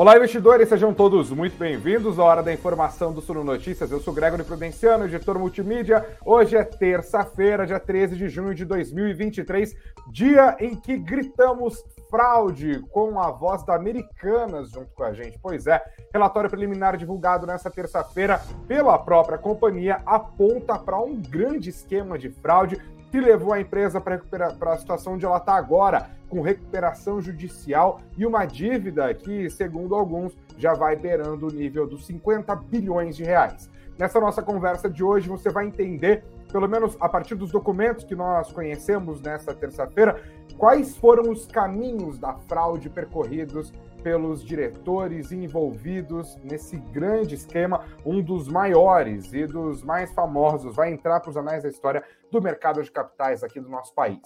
Olá, investidores, sejam todos muito bem-vindos à Hora da Informação do Suno Notícias. Eu sou Gregory Prudenciano, editor multimídia. Hoje é terça-feira, dia 13 de junho de 2023, dia em que gritamos fraude com a voz da Americanas junto com a gente. Pois é, relatório preliminar divulgado nessa terça-feira pela própria companhia aponta para um grande esquema de fraude que levou a empresa para a situação onde ela está agora, com recuperação judicial e uma dívida que, segundo alguns, já vai beirando o nível dos 50 bilhões de reais. Nessa nossa conversa de hoje, você vai entender, pelo menos a partir dos documentos que nós conhecemos nesta terça-feira, quais foram os caminhos da fraude percorridos pelos diretores envolvidos nesse grande esquema, um dos maiores e dos mais famosos, vai entrar para os anais da história do mercado de capitais aqui do nosso país.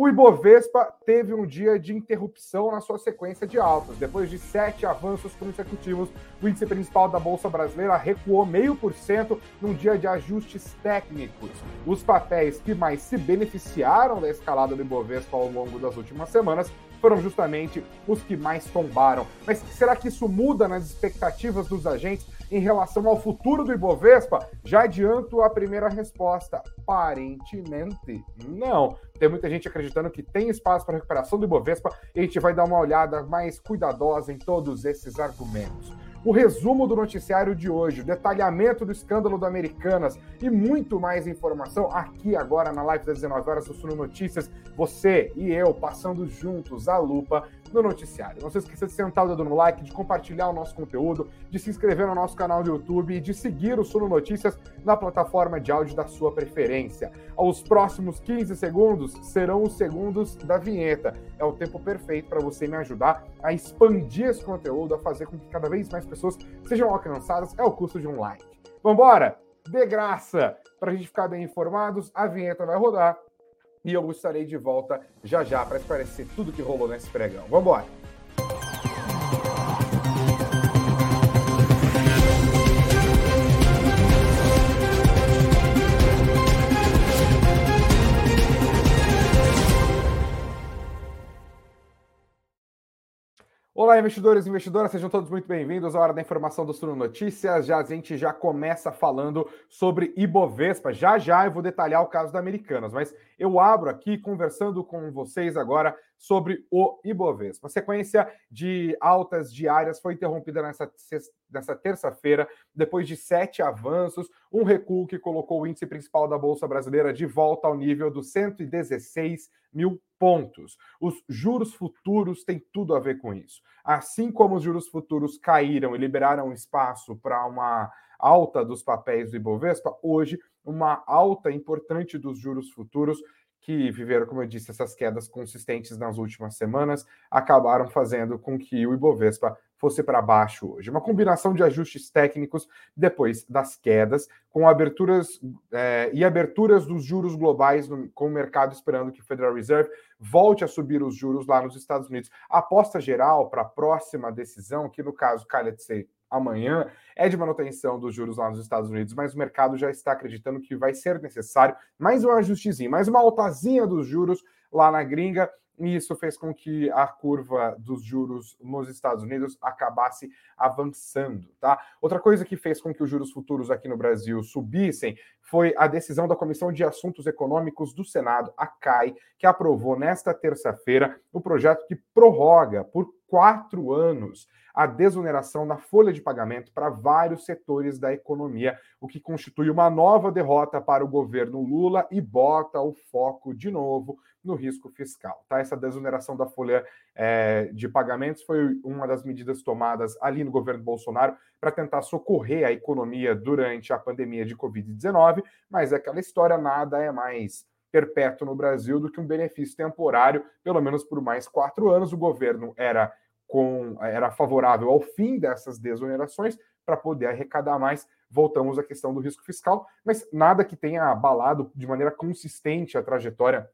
O Ibovespa teve um dia de interrupção na sua sequência de altas. Depois de sete avanços consecutivos, o índice principal da Bolsa Brasileira recuou meio por cento num dia de ajustes técnicos. Os papéis que mais se beneficiaram da escalada do Ibovespa ao longo das últimas semanas foram justamente os que mais tombaram. Mas será que isso muda nas expectativas dos agentes em relação ao futuro do Ibovespa? Já adianto a primeira resposta. Aparentemente, não. Tem muita gente acreditando que tem espaço para recuperação do Ibovespa e a gente vai dar uma olhada mais cuidadosa em todos esses argumentos o resumo do noticiário de hoje, o detalhamento do escândalo do Americanas e muito mais informação aqui agora na live das 19 horas do Suno Notícias. Você e eu passando juntos a lupa no noticiário. Não se esqueça de sentar o dedo no like, de compartilhar o nosso conteúdo, de se inscrever no nosso canal do YouTube e de seguir o Suno Notícias na plataforma de áudio da sua preferência. Os próximos 15 segundos serão os segundos da vinheta. É o tempo perfeito para você me ajudar a expandir esse conteúdo, a fazer com que cada vez mais pessoas sejam alcançadas. É o custo de um like. Vambora! De graça! Para a gente ficar bem informados, a vinheta vai rodar e eu estarei de volta já já para esclarecer tudo que rolou nesse pregão. Vamos embora! Olá, investidores e investidoras, sejam todos muito bem-vindos à Hora da Informação do Suno Notícias. Já, a gente já começa falando sobre Ibovespa. Já já eu vou detalhar o caso da Americanas, mas eu abro aqui conversando com vocês agora sobre o Ibovespa. A sequência de altas diárias foi interrompida nessa, nessa terça-feira, depois de sete avanços, um recuo que colocou o índice principal da Bolsa Brasileira de volta ao nível dos 116 mil pontos. Os juros futuros têm tudo a ver com isso. Assim como os juros futuros caíram e liberaram espaço para uma alta dos papéis do Ibovespa, hoje uma alta importante dos juros futuros que viveram, como eu disse, essas quedas consistentes nas últimas semanas, acabaram fazendo com que o Ibovespa fosse para baixo hoje. Uma combinação de ajustes técnicos depois das quedas, com aberturas é, e aberturas dos juros globais, no, com o mercado esperando que o Federal Reserve volte a subir os juros lá nos Estados Unidos. A aposta geral para a próxima decisão, que no caso calha de ser amanhã é de manutenção dos juros lá nos Estados Unidos, mas o mercado já está acreditando que vai ser necessário mais um ajustezinho, mais uma altazinha dos juros lá na gringa, e isso fez com que a curva dos juros nos Estados Unidos acabasse avançando, tá? Outra coisa que fez com que os juros futuros aqui no Brasil subissem foi a decisão da Comissão de Assuntos Econômicos do Senado, a CAI, que aprovou nesta terça-feira o projeto que prorroga por quatro anos a desoneração da folha de pagamento para vários setores da economia, o que constitui uma nova derrota para o governo Lula e bota o foco de novo no risco fiscal. Tá? Essa desoneração da folha é, de pagamentos foi uma das medidas tomadas ali no governo Bolsonaro para tentar socorrer a economia durante a pandemia de Covid-19, mas aquela história nada é mais perpétuo no Brasil do que um benefício temporário, pelo menos por mais quatro anos. O governo era com era favorável ao fim dessas desonerações para poder arrecadar mais. Voltamos à questão do risco fiscal, mas nada que tenha abalado de maneira consistente a trajetória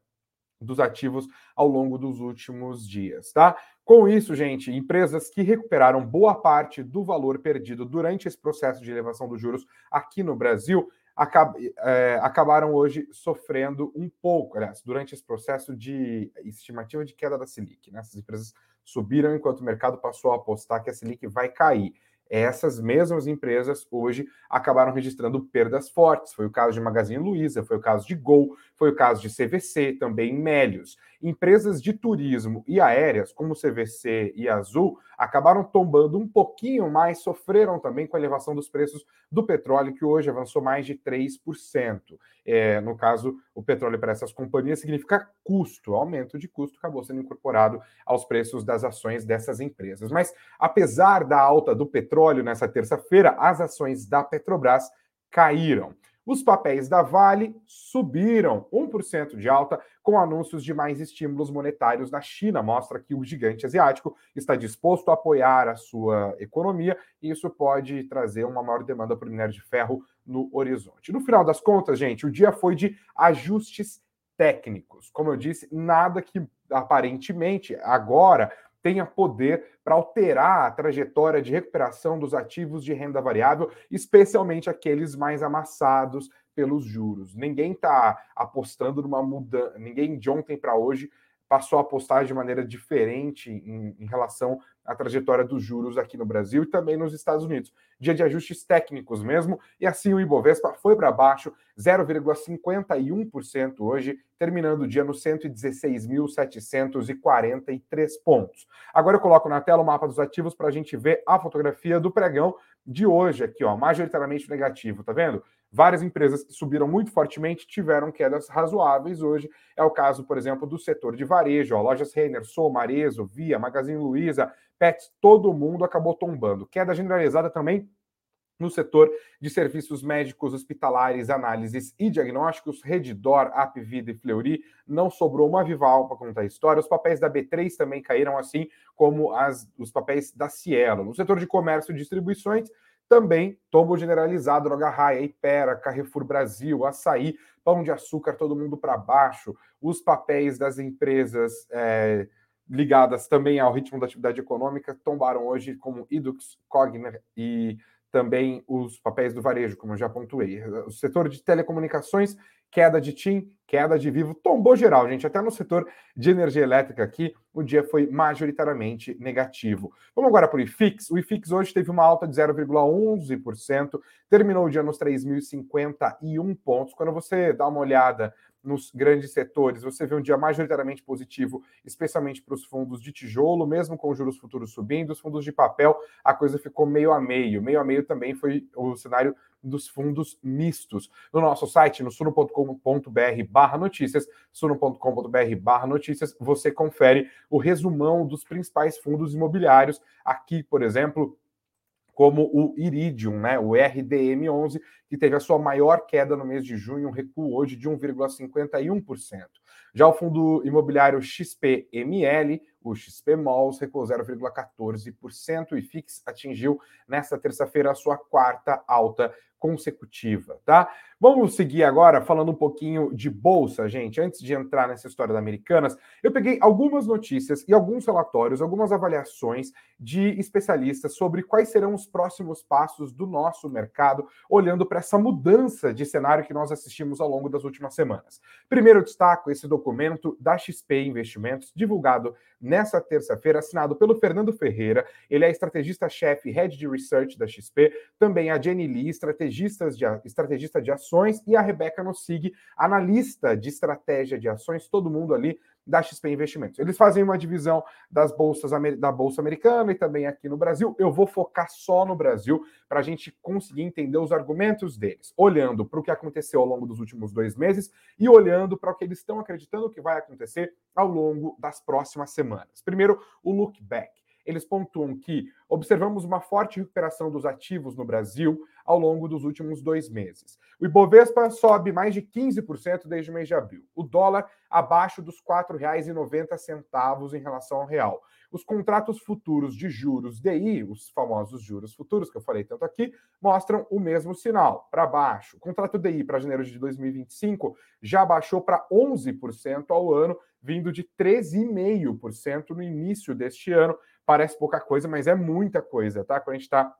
dos ativos ao longo dos últimos dias, tá? Com isso, gente, empresas que recuperaram boa parte do valor perdido durante esse processo de elevação dos juros aqui no Brasil acab é, acabaram hoje sofrendo um pouco, aliás, durante esse processo de estimativa de queda da Selic. Né? Essas empresas subiram enquanto o mercado passou a apostar que a Selic vai cair essas mesmas empresas hoje acabaram registrando perdas fortes. Foi o caso de Magazine Luiza, foi o caso de Gol, foi o caso de CVC, também Melios. Empresas de turismo e aéreas, como CVC e Azul, acabaram tombando um pouquinho mais, sofreram também com a elevação dos preços do petróleo, que hoje avançou mais de 3%. É, no caso, o petróleo para essas companhias significa custo, aumento de custo acabou sendo incorporado aos preços das ações dessas empresas. Mas, apesar da alta do petróleo nessa terça-feira, as ações da Petrobras caíram. Os papéis da Vale subiram 1% de alta com anúncios de mais estímulos monetários na China. Mostra que o gigante asiático está disposto a apoiar a sua economia e isso pode trazer uma maior demanda por minério de ferro no horizonte. No final das contas, gente, o dia foi de ajustes técnicos. Como eu disse, nada que aparentemente agora tenha poder para alterar a trajetória de recuperação dos ativos de renda variável, especialmente aqueles mais amassados pelos juros. Ninguém está apostando numa mudança, ninguém de ontem para hoje passou a apostar de maneira diferente em, em, relação à trajetória dos juros aqui no Brasil e também nos Estados Unidos. Dia de ajustes técnicos mesmo, e assim o Ibovespa foi para baixo, 0,51% hoje, terminando o dia no 116.743 pontos. Agora eu coloco na tela o mapa dos ativos para a gente ver a fotografia do pregão de hoje aqui, ó, majoritariamente negativo, tá vendo? Várias empresas que subiram muito fortemente tiveram quedas razoáveis hoje. É o caso, por exemplo, do setor de varejo, ó, lojas Renner, Soma, Arezo, Via, Magazine Luiza, Pets, todo mundo acabou tombando. Queda generalizada também no setor de serviços médicos, hospitalares, análises e diagnósticos, Redditor, Apvida e Fleury, não sobrou uma Vival para contar a história. Os papéis da B3 também caíram, assim como as, os papéis da Cielo. No setor de comércio e distribuições, também tombo generalizado, Droga Raia, Ipera, Carrefour Brasil, Açaí, Pão de Açúcar, todo mundo para baixo. Os papéis das empresas é, ligadas também ao ritmo da atividade econômica tombaram hoje, como Idux, Cogner e também os papéis do varejo, como eu já pontuei. O setor de telecomunicações, queda de TIM, queda de Vivo, tombou geral, gente. Até no setor de energia elétrica aqui, o dia foi majoritariamente negativo. Vamos agora para o IFIX. O IFIX hoje teve uma alta de 0,11%, terminou o dia nos 3.051 pontos. Quando você dá uma olhada nos grandes setores, você vê um dia majoritariamente positivo, especialmente para os fundos de tijolo, mesmo com os juros futuros subindo, os fundos de papel, a coisa ficou meio a meio. Meio a meio também foi o cenário dos fundos mistos. No nosso site, no suno.com.br barra notícias, suno.com.br barra notícias, você confere o resumão dos principais fundos imobiliários. Aqui, por exemplo, como o Iridium, né, o RDM11, que teve a sua maior queda no mês de junho, um recuo hoje de 1,51%. Já o fundo imobiliário XPML, o XP Malls, recuou 0,14% e FIX atingiu nesta terça-feira a sua quarta alta consecutiva, tá? Vamos seguir agora falando um pouquinho de bolsa, gente. Antes de entrar nessa história da Americanas, eu peguei algumas notícias e alguns relatórios, algumas avaliações de especialistas sobre quais serão os próximos passos do nosso mercado, olhando para essa mudança de cenário que nós assistimos ao longo das últimas semanas. Primeiro, destaco esse documento da XP Investimentos, divulgado nessa terça-feira, assinado pelo Fernando Ferreira. Ele é estrategista-chefe, head de research da XP, também a Jenny Lee, estrategista de, estrategista de ações, e a Rebeca Nossig, analista de estratégia de ações, todo mundo ali da XP Investimentos. Eles fazem uma divisão das bolsas da Bolsa Americana e também aqui no Brasil. Eu vou focar só no Brasil para a gente conseguir entender os argumentos deles, olhando para o que aconteceu ao longo dos últimos dois meses e olhando para o que eles estão acreditando que vai acontecer ao longo das próximas semanas. Primeiro, o look back. Eles pontuam que observamos uma forte recuperação dos ativos no Brasil ao longo dos últimos dois meses. O Ibovespa sobe mais de 15% desde o mês de abril. O dólar abaixo dos R$ 4,90 em relação ao real. Os contratos futuros de juros DI, os famosos juros futuros que eu falei tanto aqui, mostram o mesmo sinal, para baixo. O contrato DI para janeiro de 2025 já baixou para 11% ao ano, vindo de 13,5% no início deste ano. Parece pouca coisa, mas é muita coisa, tá? Quando a gente está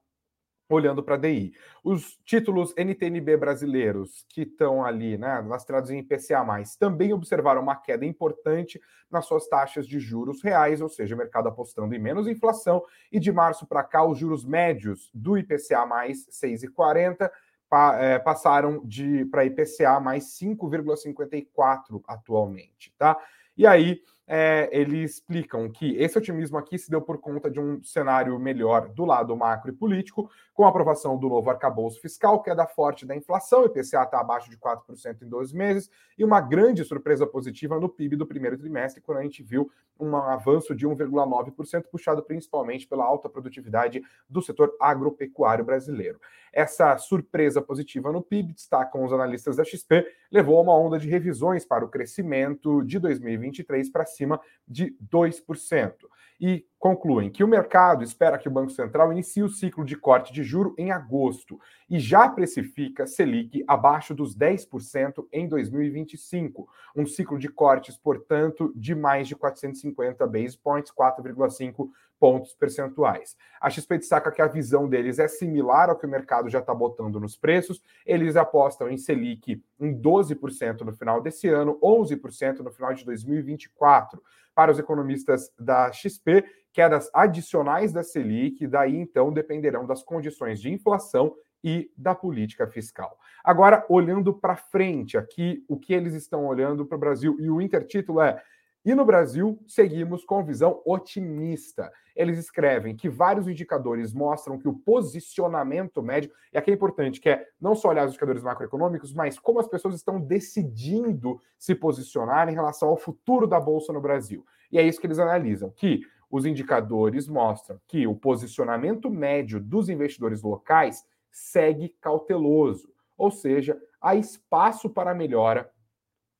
olhando para a DI. Os títulos NTNB brasileiros que estão ali, né, lastreados em IPCA+, também observaram uma queda importante nas suas taxas de juros reais, ou seja, o mercado apostando em menos inflação, e de março para cá os juros médios do IPCA+, 6,40, pa, é, passaram de para IPCA mais 5,54 atualmente, tá? E aí é, eles explicam que esse otimismo aqui se deu por conta de um cenário melhor do lado macro e político, com a aprovação do novo arcabouço fiscal, queda é forte da inflação, o IPCA está abaixo de 4% em 12 meses, e uma grande surpresa positiva no PIB do primeiro trimestre, quando a gente viu um avanço de 1,9%, puxado principalmente pela alta produtividade do setor agropecuário brasileiro. Essa surpresa positiva no PIB, destacam os analistas da XP, levou a uma onda de revisões para o crescimento de 2023 para acima de 2%. E concluem que o mercado espera que o Banco Central inicie o ciclo de corte de juro em agosto e já precifica Selic abaixo dos 10% em 2025, um ciclo de cortes, portanto, de mais de 450 base points, 4,5 pontos percentuais. A XP destaca que a visão deles é similar ao que o mercado já está botando nos preços. Eles apostam em Selic em 12% no final desse ano, 11% no final de 2024. Para os economistas da XP, quedas adicionais da Selic, daí então dependerão das condições de inflação e da política fiscal. Agora, olhando para frente, aqui o que eles estão olhando para o Brasil, e o intertítulo é e no Brasil, seguimos com visão otimista. Eles escrevem que vários indicadores mostram que o posicionamento médio, e aqui é importante, que é não só olhar os indicadores macroeconômicos, mas como as pessoas estão decidindo se posicionar em relação ao futuro da Bolsa no Brasil. E é isso que eles analisam, que os indicadores mostram que o posicionamento médio dos investidores locais segue cauteloso, ou seja, há espaço para melhora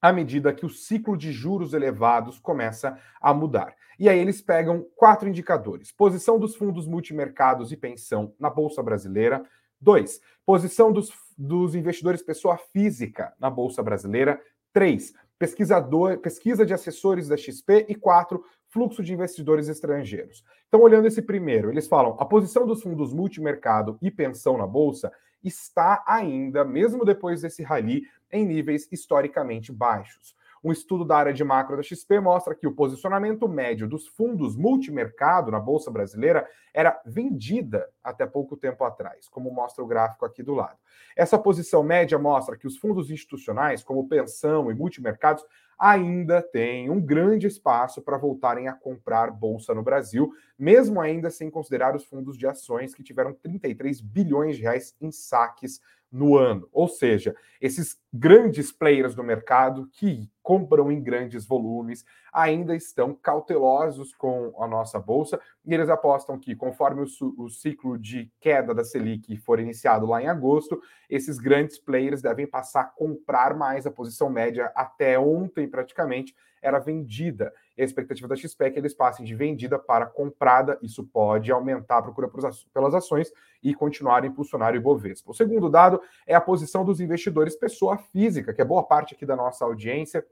à medida que o ciclo de juros elevados começa a mudar. E aí eles pegam quatro indicadores: posição dos fundos multimercados e pensão na Bolsa Brasileira. Dois, posição dos, dos investidores pessoa física na Bolsa Brasileira. Três, pesquisador, pesquisa de assessores da XP. E quatro, fluxo de investidores estrangeiros. Então, olhando esse primeiro, eles falam a posição dos fundos multimercado e pensão na Bolsa está ainda, mesmo depois desse rally, em níveis historicamente baixos. Um estudo da área de macro da XP mostra que o posicionamento médio dos fundos multimercado na Bolsa Brasileira era vendida até pouco tempo atrás, como mostra o gráfico aqui do lado. Essa posição média mostra que os fundos institucionais, como pensão e multimercados, ainda têm um grande espaço para voltarem a comprar bolsa no Brasil, mesmo ainda sem considerar os fundos de ações que tiveram 33 bilhões de reais em saques no ano. Ou seja, esses grandes players do mercado que compram em grandes volumes ainda estão cautelosos com a nossa bolsa e eles apostam que, conforme o, o ciclo de queda da Selic for iniciado lá em agosto, esses grandes players devem passar a comprar mais. A posição média até ontem, praticamente, era vendida. E a expectativa da XP é que eles passem de vendida para comprada. Isso pode aumentar a procura pelas ações e continuar a impulsionar o Ibovespa. O segundo dado é a posição dos investidores pessoa física, que é boa parte aqui da nossa audiência.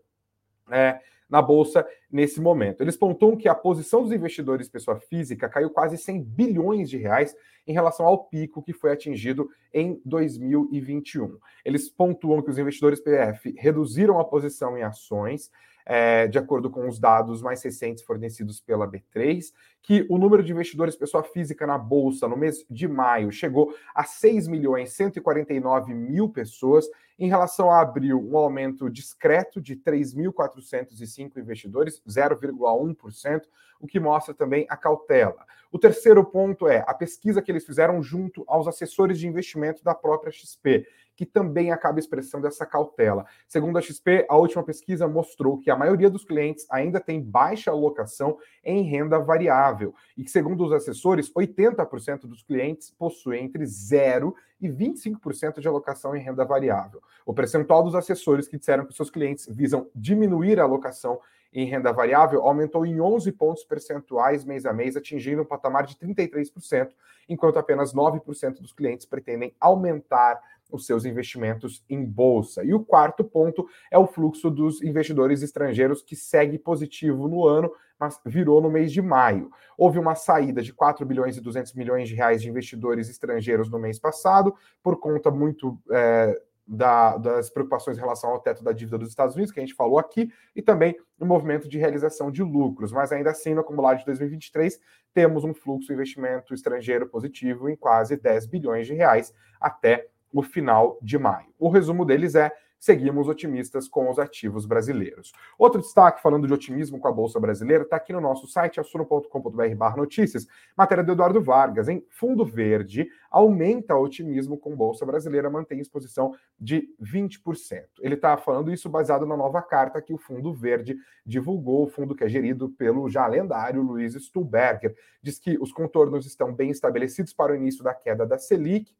É, na bolsa nesse momento. Eles pontuam que a posição dos investidores pessoa física caiu quase 100 bilhões de reais em relação ao pico que foi atingido em 2021. Eles pontuam que os investidores PF reduziram a posição em ações é, de acordo com os dados mais recentes fornecidos pela B3, que o número de investidores pessoa física na Bolsa no mês de maio chegou a 6 milhões 149 mil pessoas, em relação a abril, um aumento discreto de 3.405 investidores, 0,1%, o que mostra também a cautela. O terceiro ponto é a pesquisa que eles fizeram junto aos assessores de investimento da própria XP que também acaba expressando essa cautela. Segundo a XP, a última pesquisa mostrou que a maioria dos clientes ainda tem baixa alocação em renda variável e que, segundo os assessores, 80% dos clientes possuem entre 0 e 25% de alocação em renda variável. O percentual dos assessores que disseram que seus clientes visam diminuir a alocação em renda variável aumentou em 11 pontos percentuais mês a mês, atingindo um patamar de 33%, enquanto apenas 9% dos clientes pretendem aumentar os seus investimentos em bolsa. E o quarto ponto é o fluxo dos investidores estrangeiros que segue positivo no ano, mas virou no mês de maio. Houve uma saída de 4 bilhões e 200 milhões de reais de investidores estrangeiros no mês passado, por conta muito é, da, das preocupações em relação ao teto da dívida dos Estados Unidos, que a gente falou aqui, e também o movimento de realização de lucros. Mas ainda assim, no acumulado de 2023, temos um fluxo de investimento estrangeiro positivo em quase 10 bilhões de reais até o final de maio. O resumo deles é seguimos otimistas com os ativos brasileiros. Outro destaque, falando de otimismo com a Bolsa Brasileira, está aqui no nosso site, assuno.com.br notícias, matéria do Eduardo Vargas, em Fundo Verde, aumenta o otimismo com Bolsa Brasileira, mantém exposição de 20%. Ele está falando isso baseado na nova carta que o Fundo Verde divulgou, o fundo que é gerido pelo já lendário Luiz Stuhlberger. Diz que os contornos estão bem estabelecidos para o início da queda da Selic,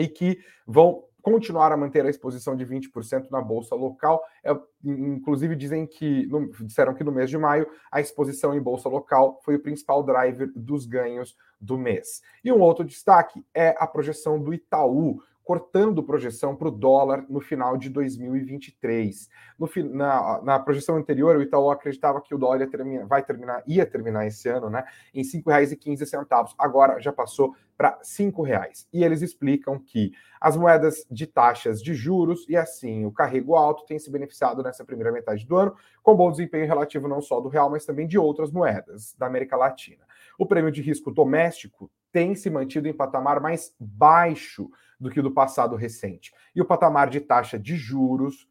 e que vão continuar a manter a exposição de 20% na bolsa local. É, inclusive dizem que no, disseram que no mês de maio a exposição em bolsa local foi o principal driver dos ganhos do mês. E um outro destaque é a projeção do Itaú cortando projeção para o dólar no final de 2023. No, na, na, projeção anterior, o Itaú acreditava que o dólar ia terminar, vai terminar, ia terminar esse ano, né, em R$ 5,15. Agora já passou para R$ 5,00. E eles explicam que as moedas de taxas de juros e assim o carrego alto têm se beneficiado nessa primeira metade do ano, com bom desempenho relativo não só do real, mas também de outras moedas da América Latina. O prêmio de risco doméstico tem se mantido em patamar mais baixo do que do passado recente. E o patamar de taxa de juros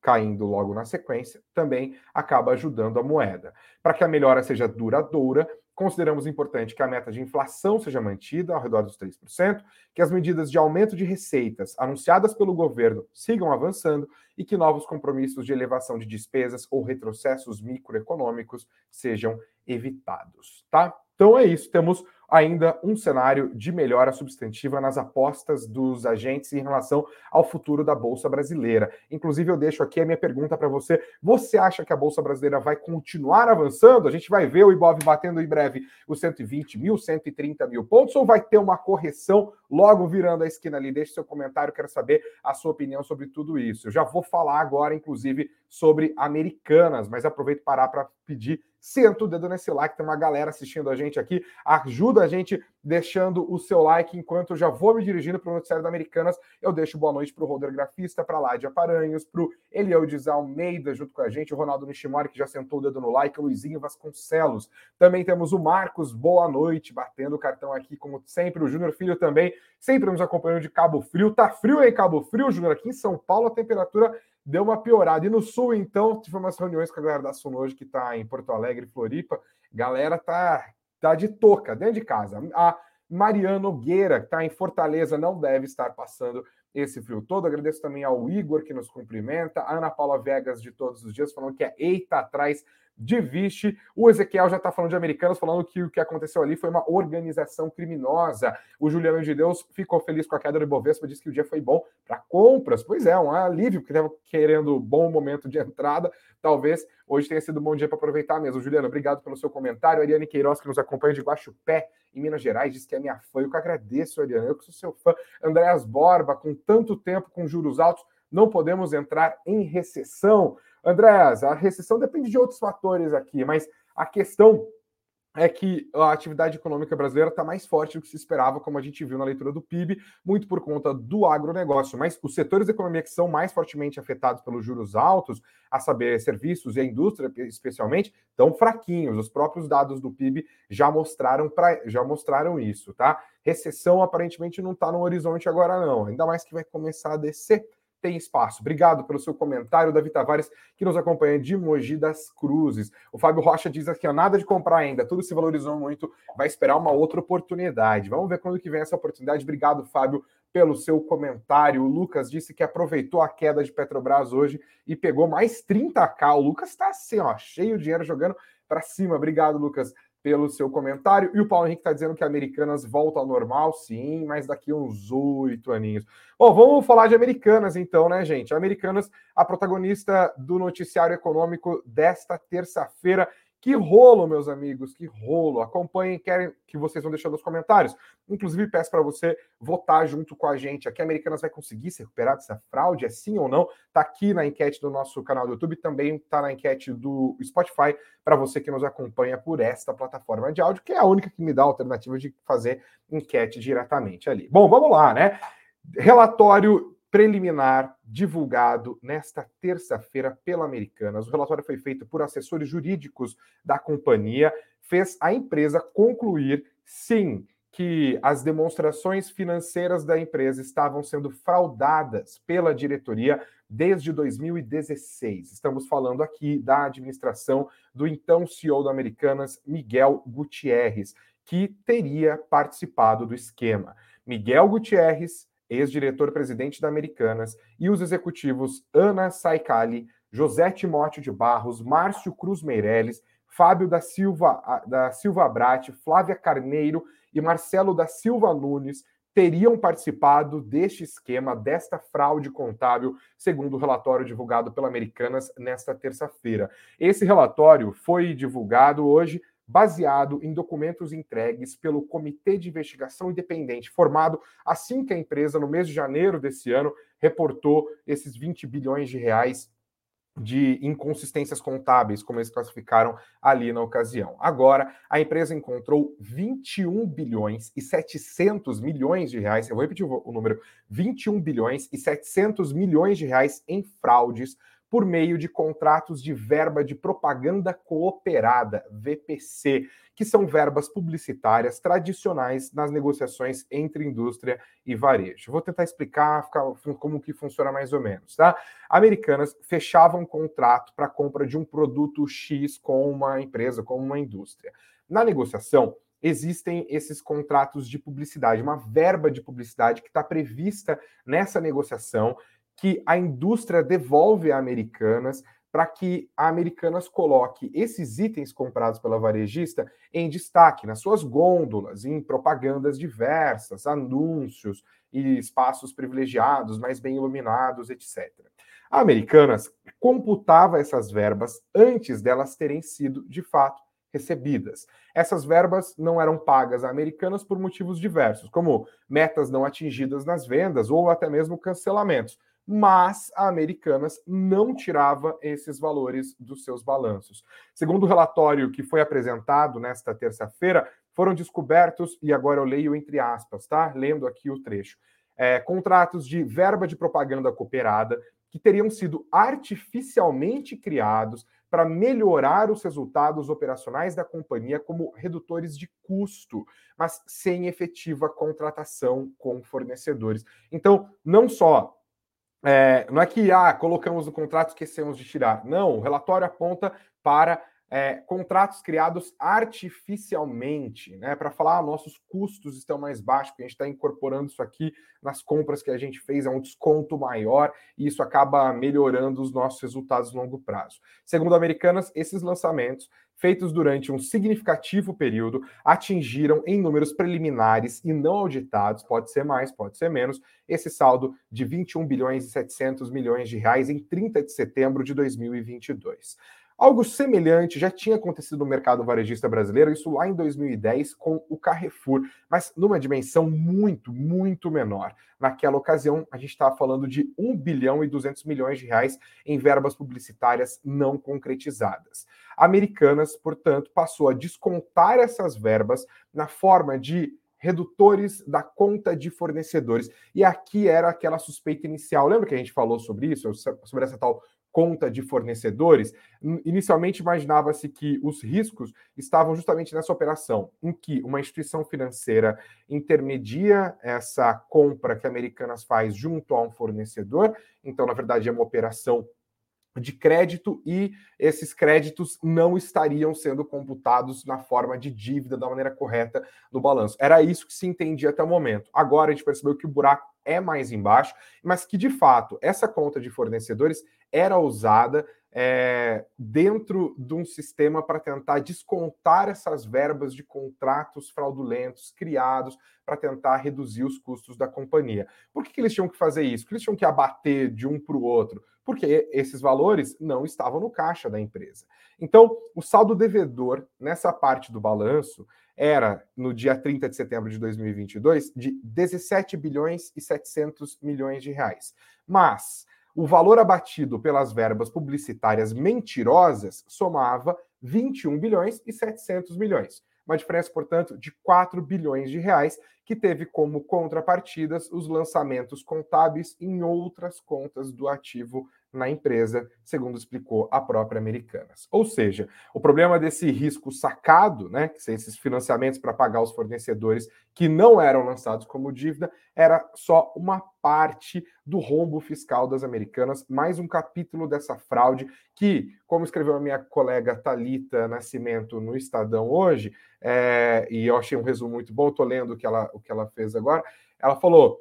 caindo logo na sequência, também acaba ajudando a moeda. Para que a melhora seja duradoura, consideramos importante que a meta de inflação seja mantida ao redor dos 3%, que as medidas de aumento de receitas anunciadas pelo governo sigam avançando e que novos compromissos de elevação de despesas ou retrocessos microeconômicos sejam evitados, tá? Então é isso, temos ainda um cenário de melhora substantiva nas apostas dos agentes em relação ao futuro da Bolsa Brasileira. Inclusive, eu deixo aqui a minha pergunta para você: você acha que a Bolsa Brasileira vai continuar avançando? A gente vai ver o Ibov batendo em breve os 120 mil, 130 mil pontos, ou vai ter uma correção logo virando a esquina ali? Deixe seu comentário, quero saber a sua opinião sobre tudo isso. Eu já vou falar agora, inclusive, sobre Americanas, mas aproveito parar para pedir senta o dedo nesse like, tem uma galera assistindo a gente aqui. Ajuda a gente deixando o seu like enquanto eu já vou me dirigindo para o Noticiário da Americanas. Eu deixo boa noite para o Roder Grafista, para a Ládia Paranhos, para o Elieldes Almeida junto com a gente, o Ronaldo Nishimori, que já sentou o dedo no like, o Luizinho Vasconcelos. Também temos o Marcos, boa noite, batendo o cartão aqui, como sempre. O Júnior Filho também, sempre nos acompanhando de Cabo Frio. Tá frio em Cabo Frio, Júnior? Aqui em São Paulo a temperatura deu uma piorada. E no sul, então, tive umas reuniões com a galera da Suno hoje, que está em Porto Alegre, Floripa. Galera tá, tá de toca, dentro de casa. A Mariana Nogueira, que está em Fortaleza, não deve estar passando esse frio todo. Agradeço também ao Igor, que nos cumprimenta. A Ana Paula Vegas, de todos os dias, falando que é eita atrás de Vichy. O Ezequiel já está falando de americanos, falando que o que aconteceu ali foi uma organização criminosa. O Juliano de Deus ficou feliz com a queda do Ibovespa, disse que o dia foi bom para compras. Pois é, um alívio, porque estava querendo bom momento de entrada. Talvez hoje tenha sido um bom dia para aproveitar mesmo. Juliano, obrigado pelo seu comentário. A Ariane Queiroz, que nos acompanha de Guaxupé, em Minas Gerais, diz que é minha fã. Eu que agradeço, Ariane. Eu que sou seu fã. Andréas Borba, com tanto tempo com juros altos, não podemos entrar em recessão. Andréas, a recessão depende de outros fatores aqui, mas a questão é que a atividade econômica brasileira está mais forte do que se esperava, como a gente viu na leitura do PIB, muito por conta do agronegócio. Mas os setores da economia que são mais fortemente afetados pelos juros altos, a saber, serviços e a indústria, especialmente, estão fraquinhos. Os próprios dados do PIB já mostraram, pra, já mostraram isso, tá? Recessão aparentemente não está no horizonte agora, não. Ainda mais que vai começar a descer tem espaço. Obrigado pelo seu comentário, Davi Tavares, que nos acompanha de Mogi das Cruzes. O Fábio Rocha diz aqui, ó, nada de comprar ainda, tudo se valorizou muito, vai esperar uma outra oportunidade. Vamos ver quando que vem essa oportunidade. Obrigado, Fábio, pelo seu comentário. O Lucas disse que aproveitou a queda de Petrobras hoje e pegou mais 30k. O Lucas está assim, ó, cheio de dinheiro jogando para cima. Obrigado, Lucas pelo seu comentário. E o Paulo Henrique está dizendo que Americanas volta ao normal, sim, mas daqui uns oito aninhos. Bom, vamos falar de Americanas então, né, gente? Americanas, a protagonista do noticiário econômico desta terça-feira, Que rolo, meus amigos, que rolo. Acompanhem, querem que vocês vão deixando nos comentários. Inclusive, peço para você votar junto com a gente. Aqui, a Americanas vai conseguir se recuperar dessa fraude? É sim ou não? Está aqui na enquete do nosso canal do YouTube, também está na enquete do Spotify, para você que nos acompanha por esta plataforma de áudio, que é a única que me dá a alternativa de fazer enquete diretamente ali. Bom, vamos lá, né? Relatório preliminar divulgado nesta terça-feira pela Americanas. O relatório foi feito por assessores jurídicos da companhia, fez a empresa concluir, sim, que as demonstrações financeiras da empresa estavam sendo fraudadas pela diretoria desde 2016. Estamos falando aqui da administração do então CEO da Americanas, Miguel Gutierrez, que teria participado do esquema. Miguel Gutierrez ex-diretor-presidente da Americanas, e os executivos Ana Saicali, José Timóteo de Barros, Márcio Cruz Meirelles, Fábio da Silva, da Silva Brat, Flávia Carneiro e Marcelo da Silva Nunes teriam participado deste esquema, desta fraude contábil, segundo o relatório divulgado pela Americanas nesta terça-feira. Esse relatório foi divulgado hoje baseado em documentos entregues pelo Comitê de Investigação Independente, formado assim que a empresa, no mês de janeiro desse ano, reportou esses 20 bilhões de reais de inconsistências contábeis, como eles classificaram ali na ocasião. Agora, a empresa encontrou 21 bilhões e 700 milhões de reais, eu vou repetir o número, 21 bilhões e 700 milhões de reais em fraudes por meio de contratos de verba de propaganda cooperada, VPC, que são verbas publicitárias tradicionais nas negociações entre indústria e varejo. Vou tentar explicar como que funciona mais ou menos, tá? Americanas fechavam um contrato para compra de um produto X com uma empresa, com uma indústria. Na negociação, existem esses contratos de publicidade, uma verba de publicidade que está prevista nessa negociação que a indústria devolve a Americanas para que a Americanas coloque esses itens comprados pela varejista em destaque nas suas gôndolas, em propagandas diversas, anúncios e espaços privilegiados, mais bem iluminados, etc. A Americanas computava essas verbas antes delas terem sido, de fato, recebidas. Essas verbas não eram pagas a Americanas por motivos diversos, como metas não atingidas nas vendas ou até mesmo cancelamentos mas a Americanas não tirava esses valores dos seus balanços. Segundo o relatório que foi apresentado nesta terça-feira, foram descobertos, e agora eu leio entre aspas, tá? Lendo aqui o trecho. É, contratos de verba de propaganda cooperada que teriam sido artificialmente criados para melhorar os resultados operacionais da companhia como redutores de custo, mas sem efetiva contratação com fornecedores. Então, não só é, não é que ah, colocamos no contrato esquecemos de tirar. Não, o relatório aponta para é, contratos criados artificialmente, né? Para falar, ah, nossos custos estão mais baixos, porque a gente está incorporando isso aqui nas compras que a gente fez, é um desconto maior, e isso acaba melhorando os nossos resultados no longo prazo. Segundo Americanas, esses lançamentos feitos durante um significativo período, atingiram em números preliminares e não auditados, pode ser mais, pode ser menos, esse saldo de 21 bilhões e 700 milhões de reais em 30 de setembro de 2022. Algo semelhante já tinha acontecido no mercado varejista brasileiro, isso lá em 2010 com o Carrefour, mas numa dimensão muito, muito menor. Naquela ocasião, a gente estava falando de 1 bilhão e 200 milhões de reais em verbas publicitárias não concretizadas. Americanas, portanto, passou a descontar essas verbas na forma de redutores da conta de fornecedores. E aqui era aquela suspeita inicial. Lembra que a gente falou sobre isso, sobre essa tal conta de fornecedores, inicialmente imaginava-se que os riscos estavam justamente nessa operação, em que uma instituição financeira intermedia essa compra que a Americanas faz junto a um fornecedor, então, na verdade, é uma operação de crédito e esses créditos não estariam sendo computados na forma de dívida da maneira correta no balanço. Era isso que se entendia até o momento. Agora a gente percebeu que o buraco é mais embaixo, mas que de fato essa conta de fornecedores era usada é, dentro de um sistema para tentar descontar essas verbas de contratos fraudulentos criados para tentar reduzir os custos da companhia. Por que, que eles tinham que fazer isso? Porque eles tinham que abater de um para o outro? Porque esses valores não estavam no caixa da empresa. Então, o saldo devedor nessa parte do balanço era, no dia 30 de setembro de 2022, de 17 bilhões e 700 milhões de reais. Mas o valor abatido pelas verbas publicitárias mentirosas somava 21 bilhões e 700 milhões. Uma diferença, portanto, de 4 bilhões de reais, que teve como contrapartidas os lançamentos contábeis em outras contas do ativo na empresa, segundo explicou a própria Americanas. Ou seja, o problema desse risco sacado, né, que são esses financiamentos para pagar os fornecedores que não eram lançados como dívida, era só uma parte do rombo fiscal das Americanas, mais um capítulo dessa fraude que, como escreveu a minha colega Talita Nascimento no Estadão hoje, é, e eu achei um resumo muito bom, estou lendo o que, ela, o que ela fez agora, ela falou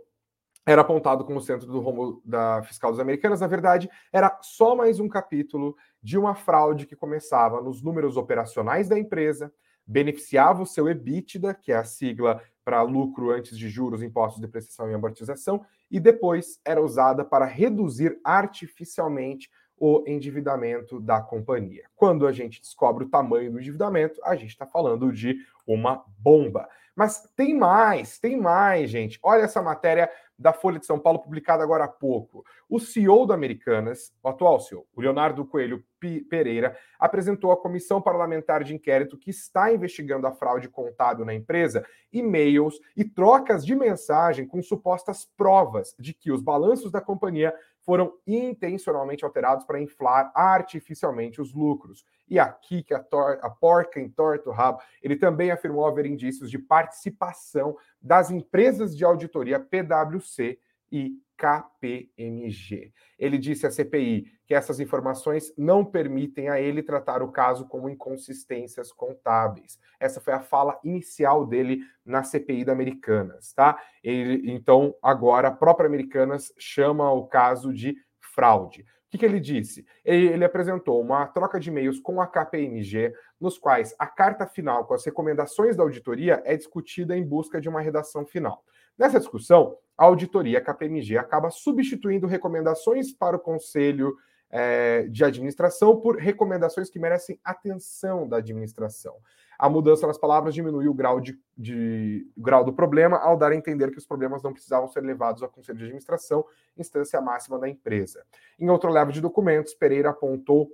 era apontado como centro do rombo da fiscal das americanas, na verdade, era só mais um capítulo de uma fraude que começava nos números operacionais da empresa, beneficiava o seu EBITDA, que é a sigla para lucro antes de juros, impostos, depreciação e amortização, e depois era usada para reduzir artificialmente o endividamento da companhia. Quando a gente descobre o tamanho do endividamento, a gente está falando de uma bomba. Mas tem mais, tem mais, gente. Olha essa matéria da Folha de São Paulo, publicada agora há pouco. O CEO da Americanas, o atual CEO, o Leonardo Coelho Pereira, apresentou à Comissão Parlamentar de Inquérito que está investigando a fraude contábil na empresa, e-mails e trocas de mensagem com supostas provas de que os balanços da companhia foram intencionalmente alterados para inflar artificialmente os lucros. E aqui que a, a porca entorta o rabo, ele também afirmou haver indícios de participação das empresas de auditoria PwC e KPMG. Ele disse à CPI que essas informações não permitem a ele tratar o caso como inconsistências contábeis. Essa foi a fala inicial dele na CPI da Americanas, tá? Ele, então, agora a própria Americanas chama o caso de fraude. O que, que ele disse? Ele, ele apresentou uma troca de e-mails com a KPMG, nos quais a carta final com as recomendações da auditoria é discutida em busca de uma redação final. Nessa discussão, a auditoria KPMG acaba substituindo recomendações para o conselho é, de administração por recomendações que merecem atenção da administração. A mudança nas palavras diminui o grau, de, de, grau do problema ao dar a entender que os problemas não precisavam ser levados ao Conselho de Administração, instância máxima da empresa. Em outro leva de documentos, Pereira apontou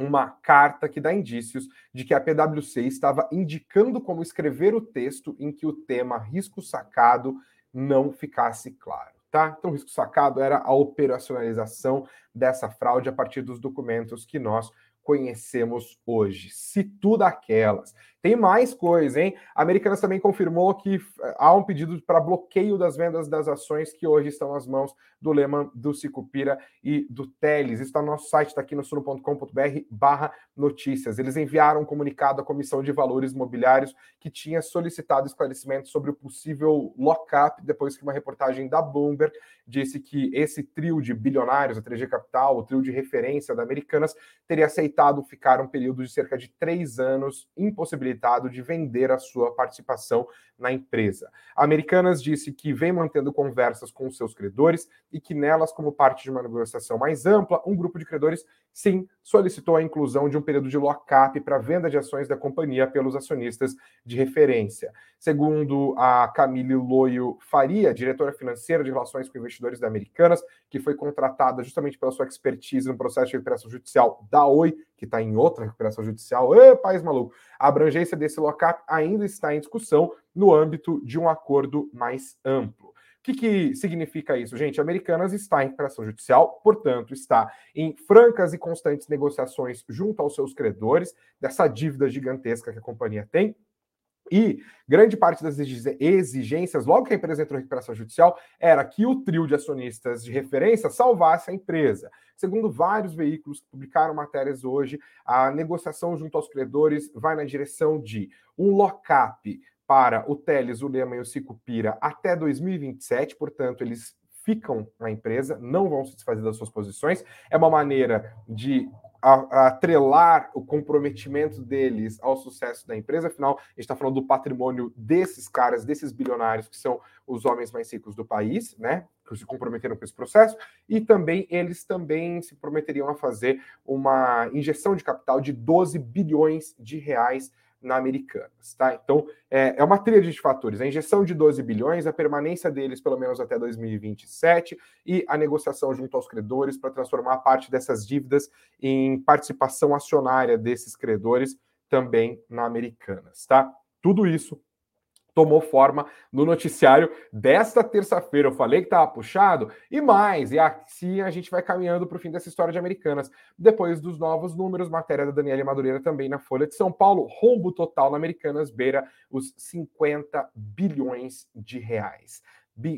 uma carta que dá indícios de que a PwC estava indicando como escrever o texto em que o tema risco sacado não ficasse claro. Tá? Então, risco sacado era a operacionalização dessa fraude a partir dos documentos que nós conhecemos hoje. Se tudo aquelas. Tem mais coisa, hein? A Americanas também confirmou que eh, há um pedido para bloqueio das vendas das ações que hoje estão nas mãos do Lehman, do Sicupira e do Teles. Isso está no nosso site, está aqui no suno.com.br barra notícias. Eles enviaram um comunicado à Comissão de Valores Imobiliários que tinha solicitado esclarecimentos sobre o possível lock-up depois que uma reportagem da Bloomberg disse que esse trio de bilionários, a 3G Capital, o trio de referência da Americanas, teria aceitado ficar um período de cerca de três anos impossibilitado impossibilitado de vender a sua participação na empresa. A Americanas disse que vem mantendo conversas com seus credores e que nelas, como parte de uma negociação mais ampla, um grupo de credores sim solicitou a inclusão de um período de lock-up para venda de ações da companhia pelos acionistas de referência. Segundo a Camille Loio Faria, diretora financeira de relações com investidores da Americanas, que foi contratada justamente pela sua expertise no processo de recuperação judicial da Oi, que está em outra recuperação judicial, Ê, país maluco, a abrangência desse lock-up ainda está em discussão no âmbito de um acordo mais amplo. Que, que significa isso, gente? Americanas está em recuperação judicial, portanto, está em francas e constantes negociações junto aos seus credores, dessa dívida gigantesca que a companhia tem, e grande parte das exigências, logo que a empresa entrou em recuperação judicial, era que o trio de acionistas de referência salvasse a empresa. Segundo vários veículos que publicaram matérias hoje, a negociação junto aos credores vai na direção de um lock-up para o Teles, o Lema e o Sicupira até 2027, portanto, eles ficam na empresa, não vão se desfazer das suas posições. É uma maneira de atrelar o comprometimento deles ao sucesso da empresa, afinal, a gente está falando do patrimônio desses caras, desses bilionários, que são os homens mais ricos do país, né? Que se comprometeram com esse processo, e também eles também se prometeriam a fazer uma injeção de capital de 12 bilhões de reais na Americanas, tá? Então, é, é uma tríade de fatores: a injeção de 12 bilhões, a permanência deles pelo menos até 2027 e a negociação junto aos credores para transformar parte dessas dívidas em participação acionária desses credores também na Americanas, tá? Tudo isso tomou forma no noticiário desta terça-feira. Eu falei que estava puxado e mais, e assim a gente vai caminhando para o fim dessa história de Americanas. Depois dos novos números, matéria da Daniela Madureira também na Folha de São Paulo, rombo total na Americanas beira os 50 bilhões de reais.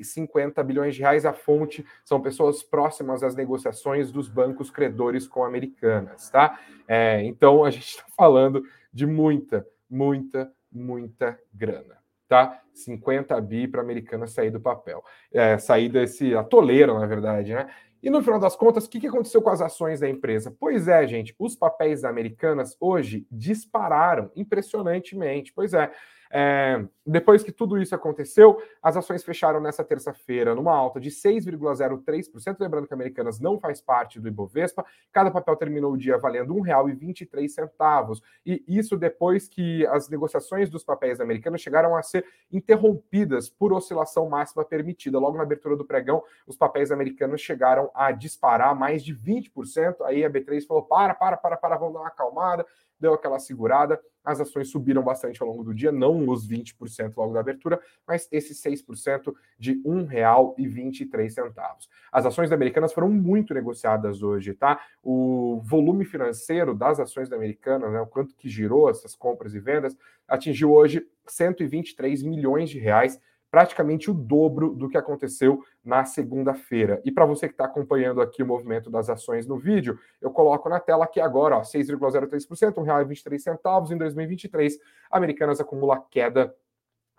50 bilhões de reais. A fonte são pessoas próximas às negociações dos bancos credores com americanas, tá? É, então a gente está falando de muita, muita, muita grana tá? 50 bi para a americana sair do papel, é, sair desse atoleiro, na verdade, né? E no final das contas, o que, aconteceu com as ações da empresa? Pois é, gente, os papéis Americanas hoje dispararam impressionantemente. Pois é, é, depois que tudo isso aconteceu, as ações fecharam nessa terça-feira numa alta de 6,03%. Lembrando que Americanas não faz parte do Ibovespa. Cada papel terminou o dia valendo R$ 1,23. E isso depois que as negociações dos papéis Americanas chegaram a ser interrompidas por oscilação máxima permitida. Logo na abertura do pregão, os papéis americanos chegaram a disparar mais de 20%. Aí a B3 falou: para, para, para, para, vamos dar uma acalmada deu aquela segurada, as ações subiram bastante ao longo do dia, não os 20% logo da abertura, mas esses 6% de R$ 1,23. As ações Americanas foram muito negociadas hoje, tá? O volume financeiro das ações Americanas, né, o quanto que girou essas compras e vendas, atingiu hoje 123 milhões de reais, praticamente o dobro do que aconteceu na segunda-feira. E para você que está acompanhando aqui o movimento das ações no vídeo, eu coloco na tela aqui agora, 6,03%, R$ 1,23 em 2023. Americanas acumula queda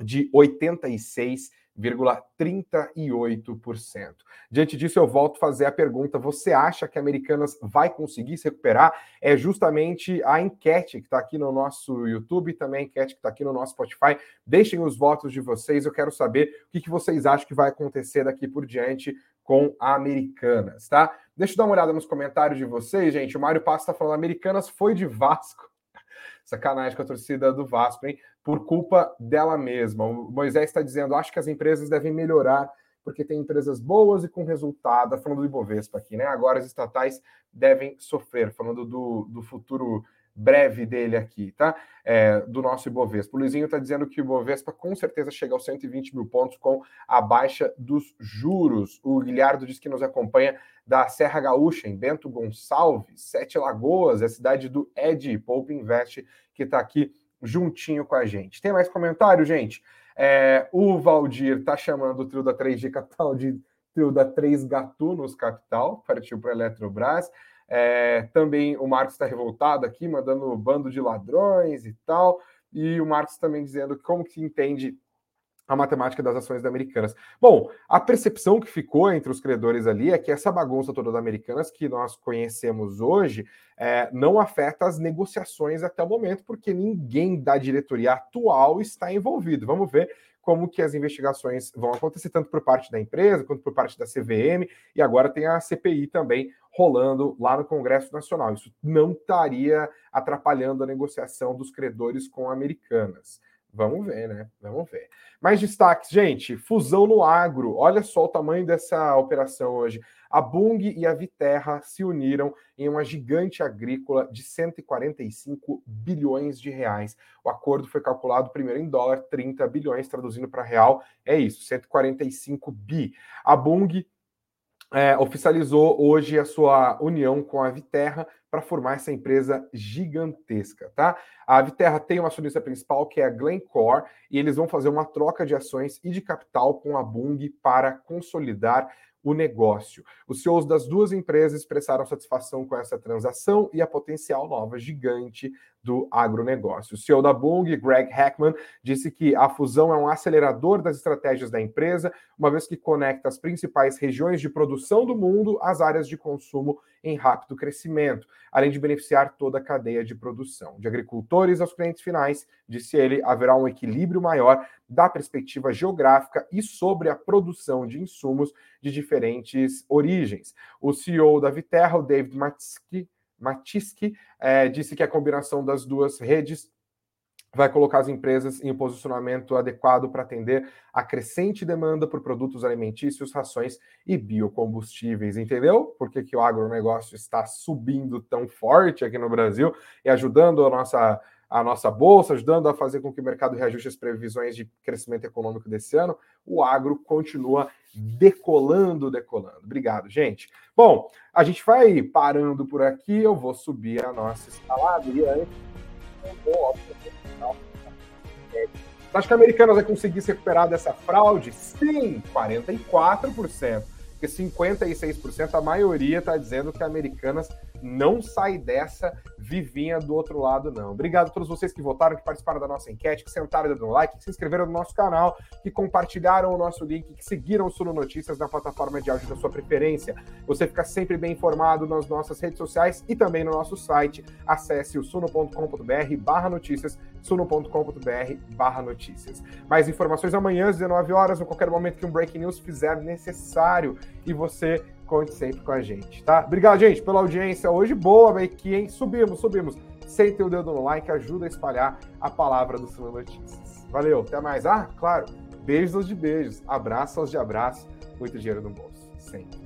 de 86 0,38%. Diante disso, eu volto a fazer a pergunta: você acha que Americanas vai conseguir se recuperar? É justamente a enquete que está aqui no nosso YouTube também a enquete que está aqui no nosso Spotify. Deixem os votos de vocês, eu quero saber o que, que vocês acham que vai acontecer daqui por diante com a Americanas, tá? Deixa eu dar uma olhada nos comentários de vocês, gente. O Mário Passo está falando: Americanas foi de Vasco. Sacanagem com a torcida do Vasco, hein? Por culpa dela mesma. O Moisés está dizendo: acho que as empresas devem melhorar, porque tem empresas boas e com resultado. Falando do Ibovespa aqui, né? Agora as estatais devem sofrer, falando do, do futuro breve dele aqui, tá? É, do nosso Ibovespa. O Luizinho está dizendo que o Ibovespa com certeza chega aos 120 mil pontos com a baixa dos juros. O Guilherdo diz que nos acompanha da Serra Gaúcha, em Bento Gonçalves, Sete Lagoas, é a cidade do Ed Poupe Invest, que está aqui juntinho com a gente. Tem mais comentário, gente? É, o Valdir está chamando o trio da 3G Capital de trio da 3 Gatunos Capital, partiu para a Eletrobras. É, também o Marcos está revoltado aqui, mandando bando de ladrões e tal. E o Marcos também dizendo como que entende a matemática das ações da Americanas. Bom, a percepção que ficou entre os credores ali é que essa bagunça toda da Americanas que nós conhecemos hoje é, não afeta as negociações até o momento, porque ninguém da diretoria atual está envolvido. Vamos ver como que as investigações vão acontecer, tanto por parte da empresa, quanto por parte da CVM, e agora tem a CPI também rolando lá no Congresso Nacional. Isso não estaria atrapalhando a negociação dos credores com Americanas. Vamos ver, né? Vamos ver. Mais destaques, gente. Fusão no agro. Olha só o tamanho dessa operação hoje. A Bung e a Viterra se uniram em uma gigante agrícola de 145 bilhões de reais. O acordo foi calculado primeiro em dólar, 30 bilhões, traduzindo para real, é isso, 145 bi. A Bung é, oficializou hoje a sua união com a Viterra para formar essa empresa gigantesca, tá? A Viterra tem uma acionista principal que é a Glencore e eles vão fazer uma troca de ações e de capital com a Bung para consolidar o negócio. Os CEOs das duas empresas expressaram satisfação com essa transação e a potencial nova gigante do agronegócio. O CEO da Bung, Greg Hackman, disse que a fusão é um acelerador das estratégias da empresa, uma vez que conecta as principais regiões de produção do mundo às áreas de consumo em rápido crescimento, além de beneficiar toda a cadeia de produção. De agricultores aos clientes finais, disse ele, haverá um equilíbrio maior da perspectiva geográfica e sobre a produção de insumos de diferentes origens. O CEO da Viterra, David Matsky, Matisky, é, disse que a combinação das duas redes vai colocar as empresas em um posicionamento adequado para atender a crescente demanda por produtos alimentícios, rações e biocombustíveis. Entendeu? Por que, que o agronegócio está subindo tão forte aqui no Brasil e ajudando a nossa, a nossa bolsa, ajudando a fazer com que o mercado reajuste as previsões de crescimento econômico desse ano? O agro continua decolando, decolando. Obrigado, gente. Bom, a gente vai parando por aqui. Eu vou subir a nossa escalada e antes Acho que a Americanas vai conseguir se recuperar dessa fraude? Sim, 44% porque 56% a maioria está dizendo que a Americanas não sai dessa vivinha do outro lado, não. Obrigado a todos vocês que votaram, que participaram da nossa enquete, que sentaram dando like, que se inscreveram no nosso canal, que compartilharam o nosso link, que seguiram o Suno Notícias na plataforma de áudio da sua preferência. Você fica sempre bem informado nas nossas redes sociais e também no nosso site. Acesse o suno.com.br barra notícias, suno.com.br notícias. Mais informações amanhã às 19 horas, ou qualquer momento que um Breaking News fizer necessário e você conte sempre com a gente, tá? Obrigado, gente, pela audiência hoje. Boa aqui, hein? Subimos, subimos. Sentem o dedo no like, ajuda a espalhar a palavra do Sul Notícias. Valeu, até mais. Ah, claro, beijos de beijos, abraços de abraço, muito dinheiro no bolso, sempre.